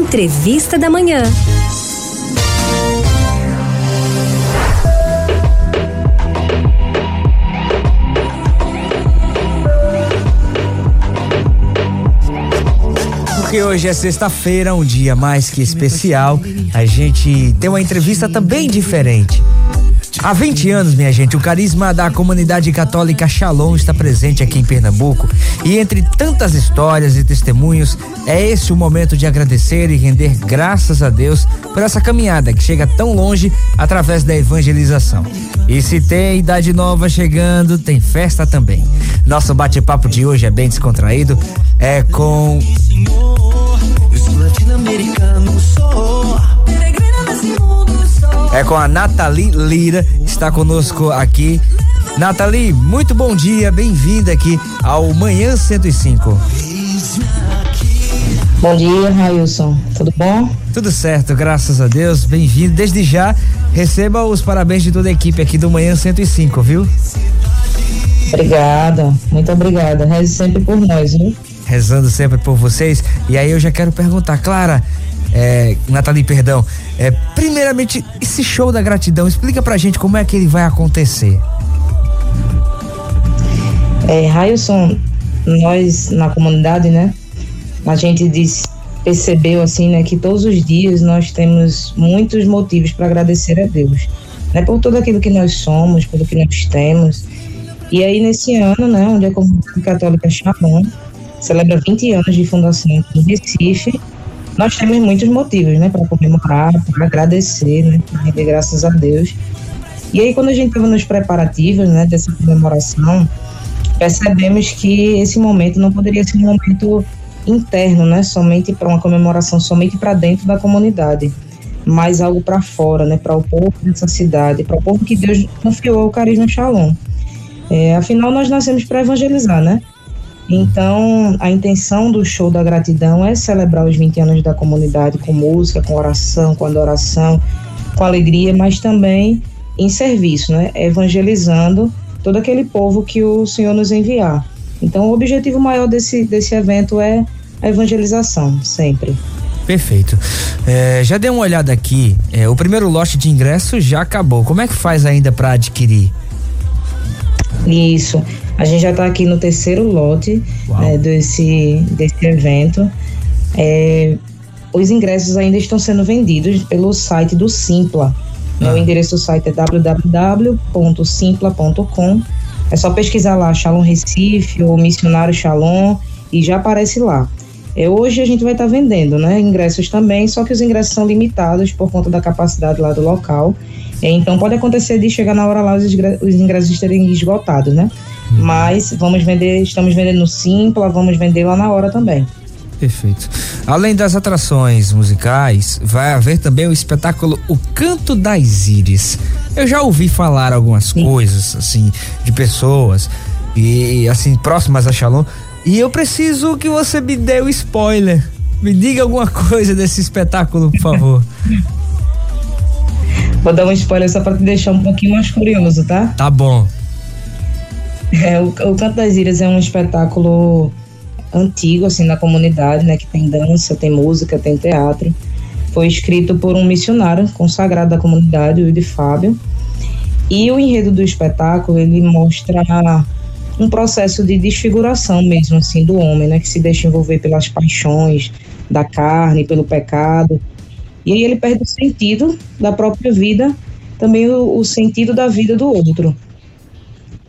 Entrevista da Manhã. porque hoje é sexta-feira, um dia mais que especial. A gente tem uma entrevista também diferente. Há 20 anos, minha gente, o carisma da comunidade católica Shalom está presente aqui em Pernambuco. E entre tantas histórias e testemunhos, é esse o momento de agradecer e render graças a Deus por essa caminhada que chega tão longe através da evangelização. E se tem idade nova chegando, tem festa também. Nosso bate-papo de hoje é bem descontraído, é com latino-americano sou. É com a Nathalie Lira, está conosco aqui. Nathalie, muito bom dia, bem-vinda aqui ao Manhã 105. Bom dia, Railson. Tudo bom? Tudo certo, graças a Deus. Bem-vindo. Desde já, receba os parabéns de toda a equipe aqui do Manhã 105, viu? Obrigada, muito obrigada. Reze sempre por nós, viu? rezando sempre por vocês. E aí eu já quero perguntar, Clara, é, Nathalie, perdão, é, primeiramente, esse show da gratidão, explica pra gente como é que ele vai acontecer. É, Railson, nós na comunidade, né, a gente diz, percebeu assim, né, que todos os dias nós temos muitos motivos para agradecer a Deus, né, por tudo aquilo que nós somos, tudo que nós temos. E aí nesse ano, né, onde a comunidade católica chamou, celebra 20 anos de fundação em Recife. Nós temos muitos motivos, né, para comemorar, para agradecer, né, para render graças a Deus. E aí, quando a gente estava nos preparativos, né, dessa comemoração, percebemos que esse momento não poderia ser um momento interno, né, somente para uma comemoração, somente para dentro da comunidade, mas algo para fora, né, para o povo dessa cidade, para o povo que Deus confiou o carisma Shalom. É, afinal, nós nascemos para evangelizar, né? Então, a intenção do show da gratidão é celebrar os 20 anos da comunidade com música, com oração, com adoração, com alegria, mas também em serviço, né? Evangelizando todo aquele povo que o Senhor nos enviar. Então, o objetivo maior desse, desse evento é a evangelização, sempre. Perfeito. É, já dei uma olhada aqui. É, o primeiro lote de ingressos já acabou. Como é que faz ainda para adquirir? Isso. A gente já está aqui no terceiro lote né, desse, desse evento. É, os ingressos ainda estão sendo vendidos pelo site do Simpla. Ah. O endereço do site é www.simpla.com. É só pesquisar lá Shalom Recife ou Missionário Shalom e já aparece lá. É, hoje a gente vai estar tá vendendo né, ingressos também, só que os ingressos são limitados por conta da capacidade lá do local. É, então pode acontecer de chegar na hora lá os, os ingressos estarem esgotados, né? Mas vamos vender, estamos vendendo no Simpla, vamos vender lá na hora também. Perfeito. Além das atrações musicais, vai haver também o espetáculo O Canto das Íris. Eu já ouvi falar algumas Sim. coisas, assim, de pessoas e assim, próximas a Shalom. E eu preciso que você me dê o spoiler. Me diga alguma coisa desse espetáculo, por favor. Vou dar um spoiler só para te deixar um pouquinho mais curioso, tá? Tá bom. É, o, o Canto das Ilhas é um espetáculo antigo, assim, na comunidade, né? Que tem dança, tem música, tem teatro. Foi escrito por um missionário consagrado da comunidade, o de Fábio. E o enredo do espetáculo, ele mostra um processo de desfiguração mesmo, assim, do homem, né? Que se deixa envolver pelas paixões da carne, pelo pecado. E aí ele perde o sentido da própria vida, também o, o sentido da vida do outro.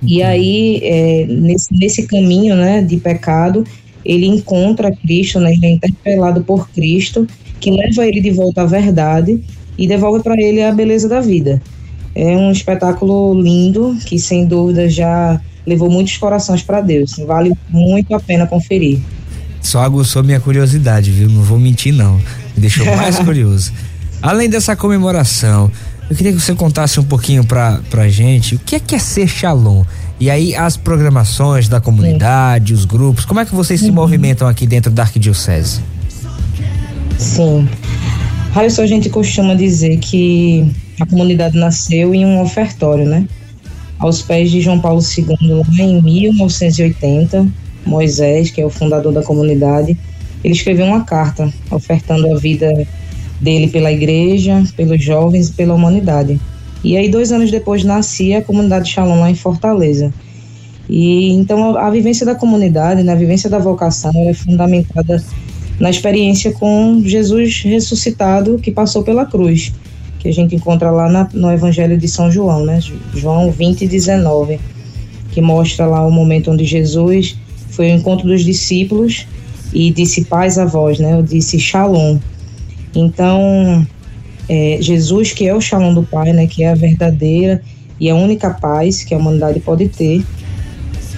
E aí, é, nesse, nesse caminho né, de pecado, ele encontra Cristo, né, ele é interpelado por Cristo, que leva ele de volta à verdade e devolve para ele a beleza da vida. É um espetáculo lindo que, sem dúvida, já levou muitos corações para Deus. Vale muito a pena conferir. Só aguçou minha curiosidade, viu? Não vou mentir, não. Me deixou mais curioso. Além dessa comemoração, eu queria que você contasse um pouquinho pra, pra gente o que é que é ser Shalom. E aí as programações da comunidade, Sim. os grupos, como é que vocês uhum. se movimentam aqui dentro da Arquidiocese? Sim. Harrison, a gente costuma dizer que a comunidade nasceu em um ofertório, né? Aos pés de João Paulo II, lá em 1980, Moisés, que é o fundador da comunidade, ele escreveu uma carta ofertando a vida dele pela igreja, pelos jovens pela humanidade. E aí, dois anos depois, nascia a comunidade Shalom lá em Fortaleza. E então a, a vivência da comunidade, né, a vivência da vocação, é fundamentada na experiência com Jesus ressuscitado que passou pela cruz, que a gente encontra lá na, no Evangelho de São João, né, João 20, 19, que mostra lá o momento onde Jesus foi ao encontro dos discípulos e disse paz a vós, né, eu disse shalom. Então, é, Jesus, que é o shalom do Pai, né, que é a verdadeira e a única paz que a humanidade pode ter,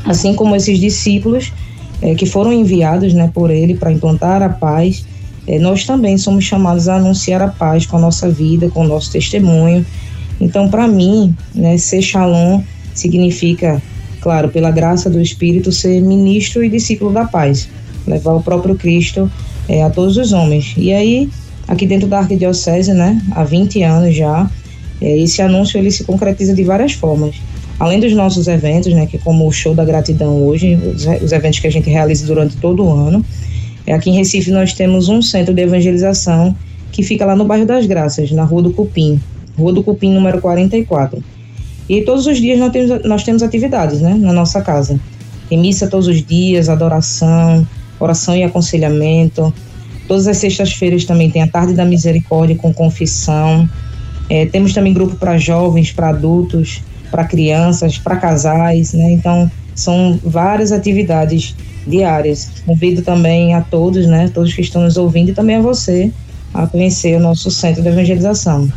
assim como esses discípulos é, que foram enviados né, por ele para implantar a paz, é, nós também somos chamados a anunciar a paz com a nossa vida, com o nosso testemunho. Então, para mim, né, ser shalom significa, claro, pela graça do Espírito, ser ministro e discípulo da paz, levar o próprio Cristo é, a todos os homens. E aí, aqui dentro da Arquidiocese, né, há 20 anos já, esse anúncio ele se concretiza de várias formas. Além dos nossos eventos, né, que é como o show da gratidão hoje, os, os eventos que a gente realiza durante todo o ano, é, aqui em Recife nós temos um centro de evangelização que fica lá no bairro das Graças, na Rua do Cupim, Rua do Cupim número 44. E todos os dias nós temos, nós temos atividades, né, na nossa casa. Tem missa todos os dias, adoração, oração e aconselhamento. Todas as sextas-feiras também tem a Tarde da Misericórdia com confissão. É, temos também grupo para jovens, para adultos, para crianças, para casais, né? Então, são várias atividades diárias. Convido também a todos, né, todos que estão nos ouvindo e também a você a conhecer o nosso centro de evangelização.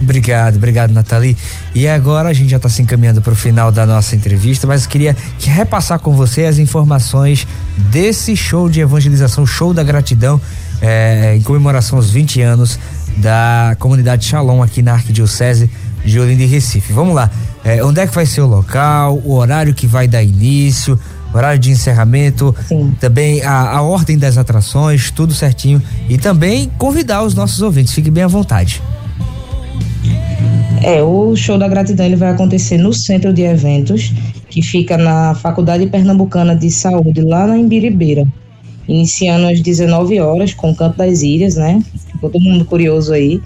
Obrigado, obrigado, Nathalie. E agora a gente já está se encaminhando para o final da nossa entrevista, mas queria que repassar com você as informações desse show de evangelização, show da gratidão, é, em comemoração aos 20 anos da comunidade Shalom aqui na Arquidiocese de Olinda e Recife. Vamos lá. É, onde é que vai ser o local, o horário que vai dar início, horário de encerramento, Sim. também a, a ordem das atrações, tudo certinho. E também convidar os nossos ouvintes, fique bem à vontade. É, o show da gratidão ele vai acontecer no centro de eventos, que fica na Faculdade Pernambucana de Saúde, lá na Imbiribeira. Iniciando às 19 horas com o Canto das Ilhas, né? Ficou todo mundo curioso aí.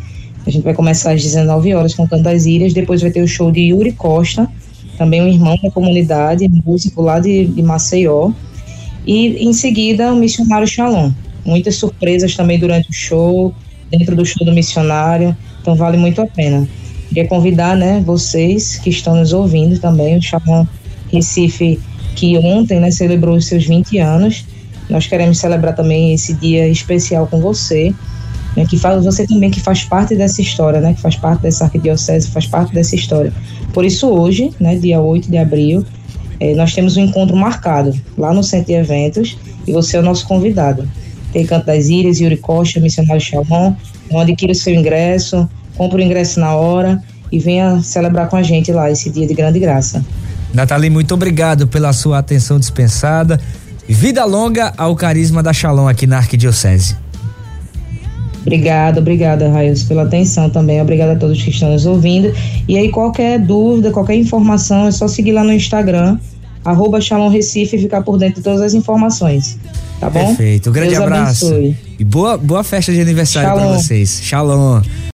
A gente vai começar às 19 horas com Canto das Ilhas, depois vai ter o show de Yuri Costa, também um irmão da comunidade, músico lá de, de Maceió. E em seguida o Missionário Shalom. Muitas surpresas também durante o show, dentro do show do missionário, então vale muito a pena. Queria convidar né, vocês que estão nos ouvindo também, o Shalom Recife, que ontem né, celebrou os seus 20 anos. Nós queremos celebrar também esse dia especial com você né, que faz você também que faz parte dessa história, né, que faz parte dessa arquidiocese, faz parte dessa história. Por isso hoje, né, dia 8 de abril, eh, nós temos um encontro marcado lá no Centro de Eventos e você é o nosso convidado. Tem Canto das Ilhas, Yuri Costa, Missionário Chalmon, então adquira o seu ingresso, compre o ingresso na hora e venha celebrar com a gente lá esse dia de grande graça. Nathalie, muito obrigado pela sua atenção dispensada. Vida longa ao carisma da Shalom aqui na Arquidiocese. Obrigada, obrigada, Raios, pela atenção também. Obrigada a todos que estão nos ouvindo. E aí, qualquer dúvida, qualquer informação, é só seguir lá no Instagram, arroba Shalom Recife e ficar por dentro de todas as informações. Tá bom? Perfeito. Um grande Deus abraço. Abençoe. E boa, boa festa de aniversário para vocês. Shalom.